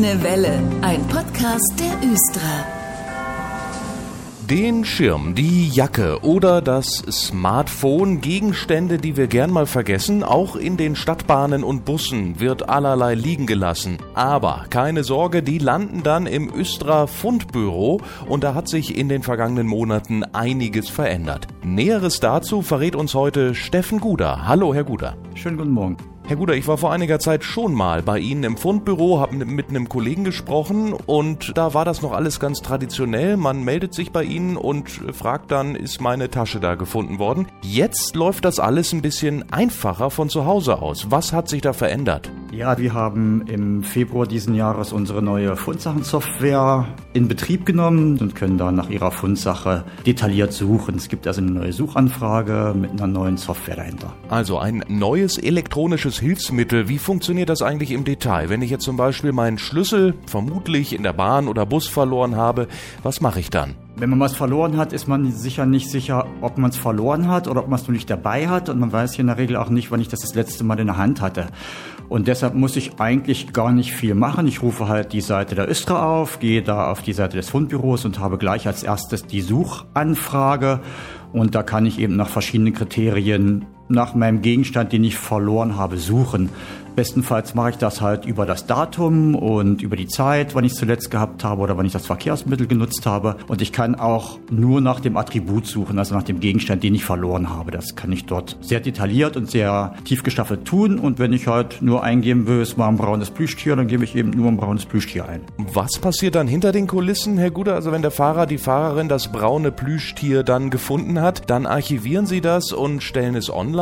Grüne Welle, ein Podcast der Östra. Den Schirm, die Jacke oder das Smartphone, Gegenstände, die wir gern mal vergessen, auch in den Stadtbahnen und Bussen wird allerlei liegen gelassen. Aber keine Sorge, die landen dann im Östra Fundbüro und da hat sich in den vergangenen Monaten einiges verändert. Näheres dazu verrät uns heute Steffen Guder. Hallo, Herr Guder. Schönen guten Morgen. Herr Guder, ich war vor einiger Zeit schon mal bei Ihnen im Fundbüro, habe mit einem Kollegen gesprochen und da war das noch alles ganz traditionell. Man meldet sich bei Ihnen und fragt dann, ist meine Tasche da gefunden worden? Jetzt läuft das alles ein bisschen einfacher von zu Hause aus. Was hat sich da verändert? Ja, wir haben im Februar diesen Jahres unsere neue Fundsachensoftware in Betrieb genommen und können da nach Ihrer Fundsache detailliert suchen. Es gibt also eine neue Suchanfrage mit einer neuen Software dahinter. Also ein neues elektronisches Hilfsmittel. Wie funktioniert das eigentlich im Detail? Wenn ich jetzt zum Beispiel meinen Schlüssel vermutlich in der Bahn oder Bus verloren habe, was mache ich dann? Wenn man was verloren hat, ist man sicher nicht sicher, ob man es verloren hat oder ob man es nur nicht dabei hat. Und man weiß hier in der Regel auch nicht, wann ich das das letzte Mal in der Hand hatte. Und deshalb muss ich eigentlich gar nicht viel machen. Ich rufe halt die Seite der Östra auf, gehe da auf die Seite des Fundbüros und habe gleich als erstes die Suchanfrage. Und da kann ich eben nach verschiedenen Kriterien nach meinem Gegenstand, den ich verloren habe, suchen. Bestenfalls mache ich das halt über das Datum und über die Zeit, wann ich es zuletzt gehabt habe oder wann ich das Verkehrsmittel genutzt habe. Und ich kann auch nur nach dem Attribut suchen, also nach dem Gegenstand, den ich verloren habe. Das kann ich dort sehr detailliert und sehr tief gestaffelt tun. Und wenn ich halt nur eingeben will, es war ein braunes Plüschtier, dann gebe ich eben nur ein braunes Plüschtier ein. Was passiert dann hinter den Kulissen, Herr Guder? Also wenn der Fahrer, die Fahrerin das braune Plüschtier dann gefunden hat, dann archivieren Sie das und stellen es online?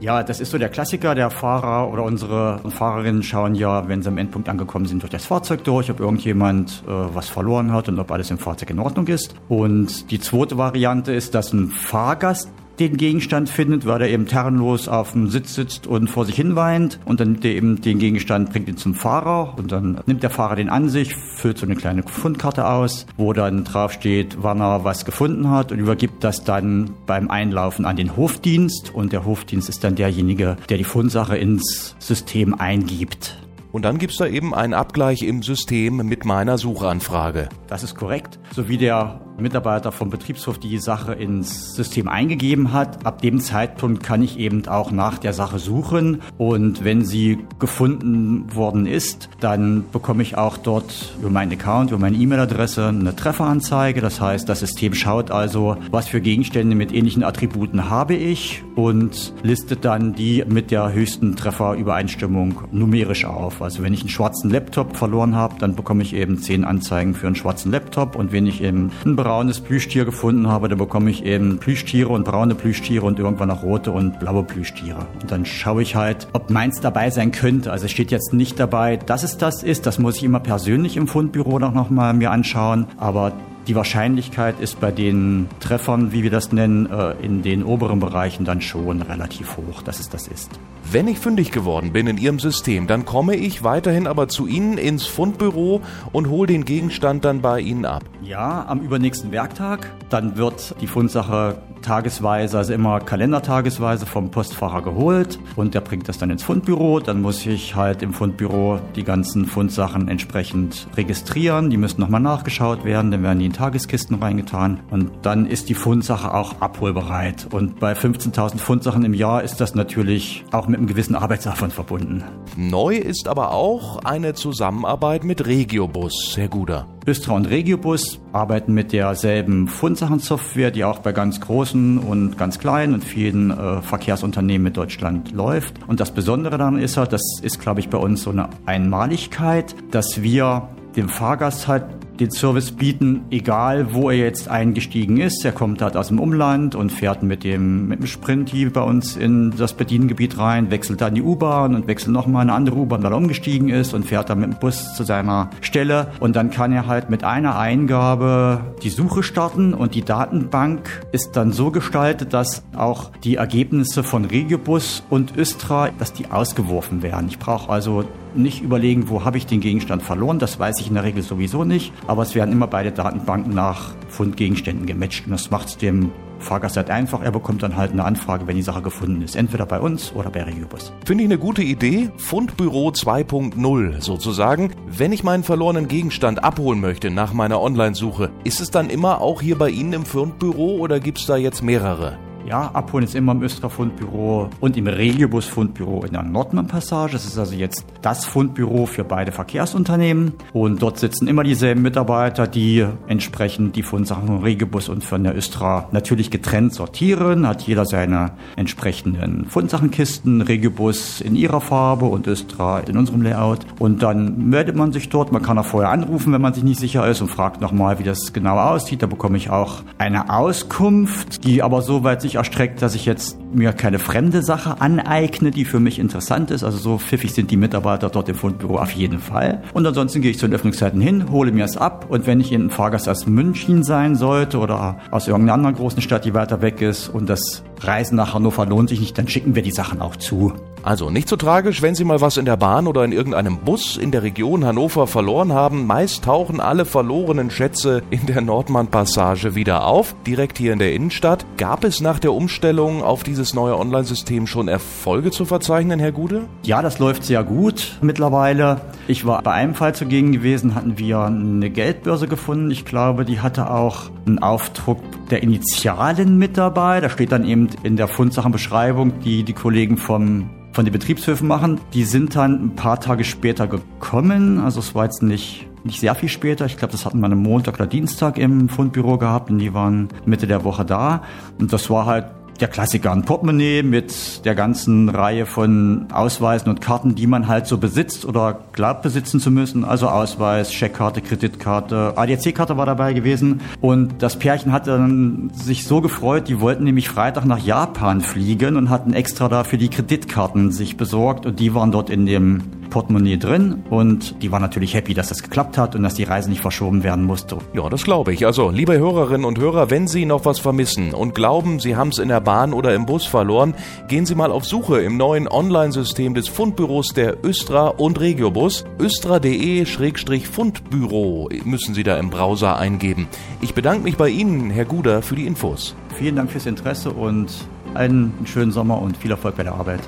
Ja, das ist so der Klassiker. Der Fahrer oder unsere Fahrerinnen schauen ja, wenn sie am Endpunkt angekommen sind, durch das Fahrzeug durch, ob irgendjemand äh, was verloren hat und ob alles im Fahrzeug in Ordnung ist. Und die zweite Variante ist, dass ein Fahrgast den Gegenstand findet, weil er eben herrenlos auf dem Sitz sitzt und vor sich hin weint. Und dann nimmt er eben den Gegenstand, bringt ihn zum Fahrer und dann nimmt der Fahrer den an sich, füllt so eine kleine Fundkarte aus, wo dann drauf steht, wann er was gefunden hat und übergibt das dann beim Einlaufen an den Hofdienst. Und der Hofdienst ist dann derjenige, der die Fundsache ins System eingibt. Und dann gibt's da eben einen Abgleich im System mit meiner Suchanfrage. Das ist korrekt. So wie der Mitarbeiter vom Betriebshof die Sache ins System eingegeben hat, ab dem Zeitpunkt kann ich eben auch nach der Sache suchen. Und wenn sie gefunden worden ist, dann bekomme ich auch dort über meinen Account, über meine E-Mail-Adresse eine Trefferanzeige. Das heißt, das System schaut also, was für Gegenstände mit ähnlichen Attributen habe ich und listet dann die mit der höchsten Trefferübereinstimmung numerisch auf. Also wenn ich einen schwarzen Laptop verloren habe, dann bekomme ich eben zehn Anzeigen für einen schwarzen Laptop. Und wenn ich eben ein braunes Plüschtier gefunden habe, dann bekomme ich eben Plüschtiere und braune Plüschtiere und irgendwann auch rote und blaue Plüschtiere. Und dann schaue ich halt, ob meins dabei sein könnte. Also es steht jetzt nicht dabei, dass es das ist. Das muss ich immer persönlich im Fundbüro noch mal mir anschauen. Aber die Wahrscheinlichkeit ist bei den Treffern, wie wir das nennen, äh, in den oberen Bereichen dann schon relativ hoch, dass es das ist. Wenn ich fündig geworden bin in Ihrem System, dann komme ich weiterhin aber zu Ihnen ins Fundbüro und hole den Gegenstand dann bei Ihnen ab. Ja, am übernächsten Werktag. Dann wird die Fundsache tagesweise, also immer kalendertagesweise vom Postfahrer geholt und der bringt das dann ins Fundbüro. Dann muss ich halt im Fundbüro die ganzen Fundsachen entsprechend registrieren. Die müssen nochmal nachgeschaut werden, dann werden die in Tageskisten reingetan und dann ist die Fundsache auch abholbereit. Und bei 15.000 Fundsachen im Jahr ist das natürlich auch mit einem gewissen Arbeitsaufwand verbunden. Neu ist aber auch eine Zusammenarbeit mit Regiobus, Herr Guder. Östra und Regiobus arbeiten mit derselben Fundsachensoftware, die auch bei ganz großen und ganz kleinen und vielen äh, Verkehrsunternehmen mit Deutschland läuft. Und das Besondere daran ist halt, das ist, glaube ich, bei uns so eine Einmaligkeit, dass wir dem Fahrgast halt den Service bieten, egal wo er jetzt eingestiegen ist. Er kommt halt aus dem Umland und fährt mit dem, mit dem Sprint hier bei uns in das Bediengebiet rein, wechselt dann die U-Bahn und wechselt nochmal eine andere U-Bahn, weil er umgestiegen ist und fährt dann mit dem Bus zu seiner Stelle. Und dann kann er halt mit einer Eingabe die Suche starten und die Datenbank ist dann so gestaltet, dass auch die Ergebnisse von Regiobus und Östra, dass die ausgeworfen werden. Ich brauche also nicht überlegen, wo habe ich den Gegenstand verloren, das weiß ich in der Regel sowieso nicht. aber es werden immer beide Datenbanken nach Fundgegenständen gematcht und das macht es dem Fahrgast halt einfach, er bekommt dann halt eine Anfrage, wenn die Sache gefunden ist. Entweder bei uns oder bei Regiobus. Finde ich eine gute Idee. Fundbüro 2.0 sozusagen. Wenn ich meinen verlorenen Gegenstand abholen möchte nach meiner Online-Suche, ist es dann immer auch hier bei Ihnen im Fundbüro oder gibt es da jetzt mehrere? Ja, abholen ist immer im Östra-Fundbüro und im Regiobus-Fundbüro in der Nordmann-Passage. Das ist also jetzt das Fundbüro für beide Verkehrsunternehmen. Und dort sitzen immer dieselben Mitarbeiter, die entsprechend die Fundsachen von Regiobus und von der Östra natürlich getrennt sortieren. Hat jeder seine entsprechenden Fundsachenkisten, Regiobus in ihrer Farbe und Östra in unserem Layout. Und dann meldet man sich dort. Man kann auch vorher anrufen, wenn man sich nicht sicher ist und fragt nochmal, wie das genau aussieht. Da bekomme ich auch eine Auskunft, die aber so weit sich erstreckt, dass ich jetzt mir keine fremde Sache aneigne, die für mich interessant ist. Also so pfiffig sind die Mitarbeiter dort im Fundbüro auf jeden Fall. Und ansonsten gehe ich zu den Öffnungszeiten hin, hole mir es ab und wenn ich in ein Fahrgast aus München sein sollte oder aus irgendeiner anderen großen Stadt, die weiter weg ist und das Reisen nach Hannover lohnt sich nicht, dann schicken wir die Sachen auch zu. Also nicht so tragisch, wenn Sie mal was in der Bahn oder in irgendeinem Bus in der Region Hannover verloren haben. Meist tauchen alle verlorenen Schätze in der Nordmann-Passage wieder auf, direkt hier in der Innenstadt. Gab es nach der Umstellung auf dieses neue Online-System schon Erfolge zu verzeichnen, Herr Gude? Ja, das läuft sehr gut mittlerweile. Ich war bei einem Fall zugegen gewesen, hatten wir eine Geldbörse gefunden. Ich glaube, die hatte auch einen Aufdruck der Initialen mit dabei. Da steht dann eben in der Fundsachenbeschreibung, die die Kollegen vom von den Betriebshöfen machen. Die sind dann ein paar Tage später gekommen. Also es war jetzt nicht nicht sehr viel später. Ich glaube, das hatten wir am Montag oder Dienstag im Fundbüro gehabt und die waren Mitte der Woche da. Und das war halt der Klassiker, ein Portemonnaie mit der ganzen Reihe von Ausweisen und Karten, die man halt so besitzt oder glaubt besitzen zu müssen. Also Ausweis, Scheckkarte, Kreditkarte, ADAC-Karte war dabei gewesen. Und das Pärchen hat dann sich so gefreut, die wollten nämlich Freitag nach Japan fliegen und hatten extra dafür die Kreditkarten sich besorgt und die waren dort in dem Portemonnaie drin und die war natürlich happy, dass das geklappt hat und dass die Reise nicht verschoben werden musste. Ja, das glaube ich. Also, liebe Hörerinnen und Hörer, wenn Sie noch was vermissen und glauben, Sie haben es in der Bahn oder im Bus verloren, gehen Sie mal auf Suche im neuen Online-System des Fundbüros der Östra und Regiobus. östra.de-fundbüro müssen Sie da im Browser eingeben. Ich bedanke mich bei Ihnen, Herr Guder, für die Infos. Vielen Dank fürs Interesse und einen schönen Sommer und viel Erfolg bei der Arbeit.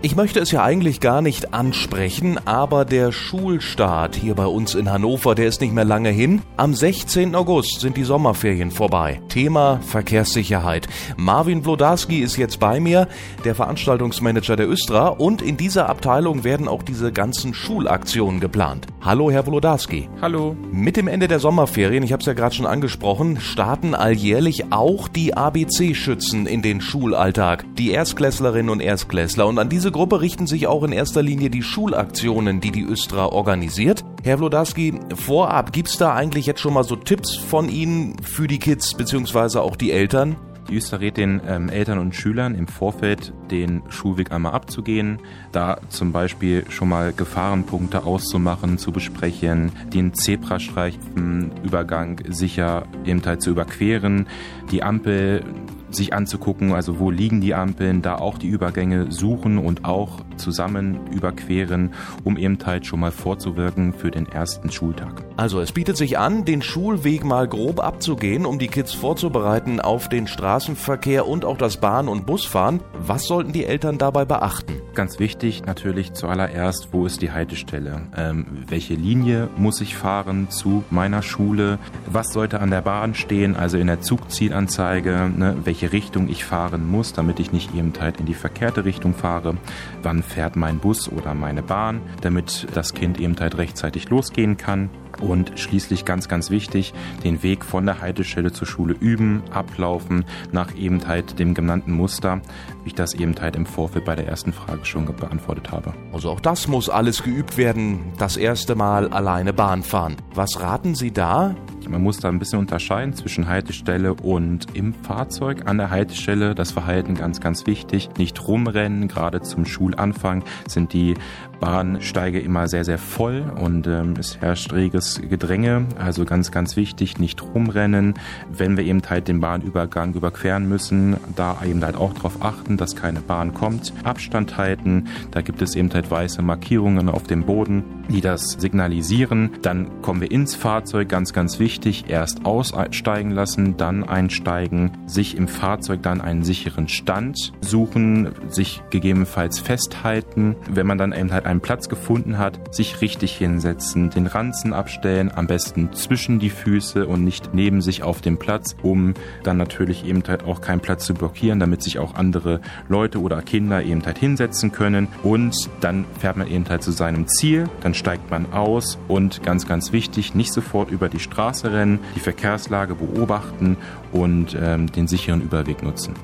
Ich möchte es ja eigentlich gar nicht ansprechen, aber der Schulstart hier bei uns in Hannover, der ist nicht mehr lange hin. Am 16. August sind die Sommerferien vorbei. Thema Verkehrssicherheit. Marvin Wlodarski ist jetzt bei mir, der Veranstaltungsmanager der Östra und in dieser Abteilung werden auch diese ganzen Schulaktionen geplant. Hallo, Herr Wlodarski. Hallo. Mit dem Ende der Sommerferien, ich habe es ja gerade schon angesprochen, starten alljährlich auch die ABC-Schützen in den Schulalltag. Die Erstklässlerinnen und Erstklässler und an diese diese Gruppe richten sich auch in erster Linie die Schulaktionen, die die Östra organisiert. Herr Wlodarski, vorab, gibt's da eigentlich jetzt schon mal so Tipps von Ihnen für die Kids bzw. auch die Eltern? Die Öster rät den ähm, Eltern und Schülern im Vorfeld den Schulweg einmal abzugehen, da zum Beispiel schon mal Gefahrenpunkte auszumachen, zu besprechen, den Zebrastreifenübergang sicher eben halt zu überqueren, die Ampel sich anzugucken, also wo liegen die Ampeln, da auch die Übergänge suchen und auch zusammen überqueren, um eben halt schon mal vorzuwirken für den ersten Schultag. Also es bietet sich an, den Schulweg mal grob abzugehen, um die Kids vorzubereiten auf den Straßenverkehr und auch das Bahn- und Busfahren. Was sollten die Eltern dabei beachten? Ganz wichtig natürlich zuallererst, wo ist die Haltestelle? Ähm, welche Linie muss ich fahren zu meiner Schule? Was sollte an der Bahn stehen, also in der Zugzielanzeige? Ne? Welche welche Richtung ich fahren muss, damit ich nicht eben halt in die verkehrte Richtung fahre. Wann fährt mein Bus oder meine Bahn, damit das Kind eben halt rechtzeitig losgehen kann. Und schließlich ganz, ganz wichtig, den Weg von der Haltestelle zur Schule üben, ablaufen, nach eben halt dem genannten Muster, wie ich das eben halt im Vorfeld bei der ersten Frage schon beantwortet habe. Also auch das muss alles geübt werden, das erste Mal alleine Bahn fahren. Was raten Sie da? Man muss da ein bisschen unterscheiden zwischen Haltestelle und im Fahrzeug. An der Haltestelle das Verhalten ganz, ganz wichtig. Nicht rumrennen, gerade zum Schulanfang sind die Bahnsteige immer sehr, sehr voll und ähm, es herrscht reges Gedränge, also ganz, ganz wichtig, nicht rumrennen. Wenn wir eben halt den Bahnübergang überqueren müssen, da eben halt auch darauf achten, dass keine Bahn kommt. Abstand halten, da gibt es eben halt weiße Markierungen auf dem Boden, die das signalisieren. Dann kommen wir ins Fahrzeug, ganz, ganz wichtig, erst aussteigen lassen, dann einsteigen, sich im Fahrzeug dann einen sicheren Stand suchen, sich gegebenenfalls festhalten. Wenn man dann eben halt einen Platz gefunden hat, sich richtig hinsetzen, den Ranzen abstellen, am besten zwischen die Füße und nicht neben sich auf dem Platz, um dann natürlich eben halt auch keinen Platz zu blockieren, damit sich auch andere Leute oder Kinder eben halt hinsetzen können. Und dann fährt man eben halt zu seinem Ziel, dann steigt man aus und ganz, ganz wichtig, nicht sofort über die Straße rennen, die Verkehrslage beobachten und ähm, den sicheren Überweg nutzen.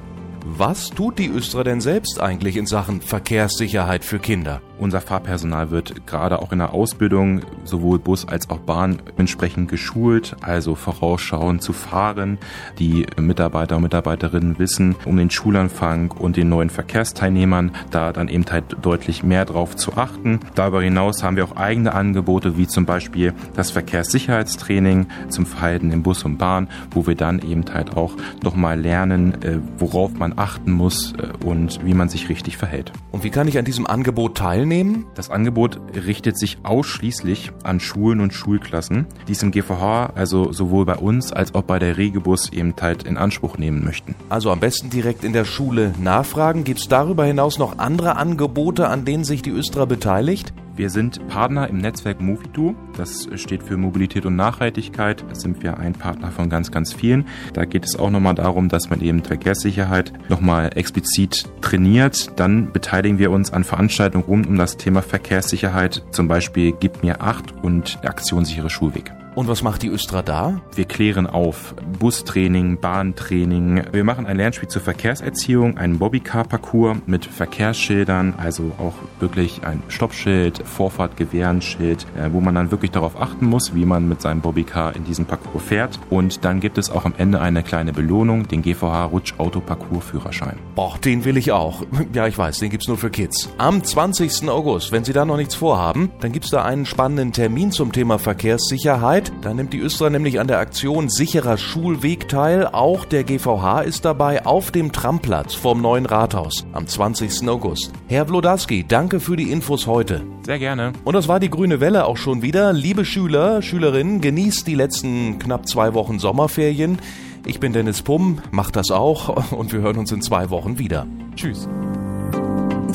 Was tut die Östra denn selbst eigentlich in Sachen Verkehrssicherheit für Kinder? Unser Fahrpersonal wird gerade auch in der Ausbildung sowohl Bus als auch Bahn entsprechend geschult, also vorausschauend zu fahren. Die Mitarbeiter und Mitarbeiterinnen wissen um den Schulanfang und den neuen Verkehrsteilnehmern da dann eben halt deutlich mehr drauf zu achten. Darüber hinaus haben wir auch eigene Angebote, wie zum Beispiel das Verkehrssicherheitstraining zum Verhalten im Bus und Bahn, wo wir dann eben halt auch nochmal lernen, äh, worauf man achten muss äh, und wie man sich richtig verhält. Und wie kann ich an diesem Angebot teilnehmen? Teilnehmen? Das Angebot richtet sich ausschließlich an Schulen und Schulklassen, die es im GVH, also sowohl bei uns als auch bei der Regebus eben halt in Anspruch nehmen möchten. Also am besten direkt in der Schule nachfragen. Gibt es darüber hinaus noch andere Angebote, an denen sich die Östra beteiligt? Wir sind Partner im Netzwerk Movitu. Das steht für Mobilität und Nachhaltigkeit. Da sind wir ein Partner von ganz, ganz vielen. Da geht es auch nochmal darum, dass man eben Verkehrssicherheit nochmal explizit trainiert. Dann beteiligen wir uns an Veranstaltungen rund um das Thema Verkehrssicherheit. Zum Beispiel Gib mir acht und Aktionssichere Schulweg. Und was macht die Östra da? Wir klären auf Bustraining, Bahntraining. Wir machen ein Lernspiel zur Verkehrserziehung, einen Bobbycar-Parcours mit Verkehrsschildern, also auch wirklich ein Stoppschild, Vorfahrt, Gewehrenschild, äh, wo man dann wirklich darauf achten muss, wie man mit seinem Bobbycar in diesem Parcours fährt. Und dann gibt es auch am Ende eine kleine Belohnung, den GVH Rutsch Auto Parcours Führerschein. Boah, den will ich auch. Ja, ich weiß, den gibt's nur für Kids. Am 20. August, wenn Sie da noch nichts vorhaben, dann gibt's da einen spannenden Termin zum Thema Verkehrssicherheit. Zeit. Da nimmt die Östra nämlich an der Aktion Sicherer Schulweg teil. Auch der GVH ist dabei auf dem Tramplatz vorm neuen Rathaus am 20. August. Herr Wlodarski, danke für die Infos heute. Sehr gerne. Und das war die grüne Welle auch schon wieder. Liebe Schüler, Schülerinnen, genießt die letzten knapp zwei Wochen Sommerferien. Ich bin Dennis Pumm, macht das auch und wir hören uns in zwei Wochen wieder. Tschüss.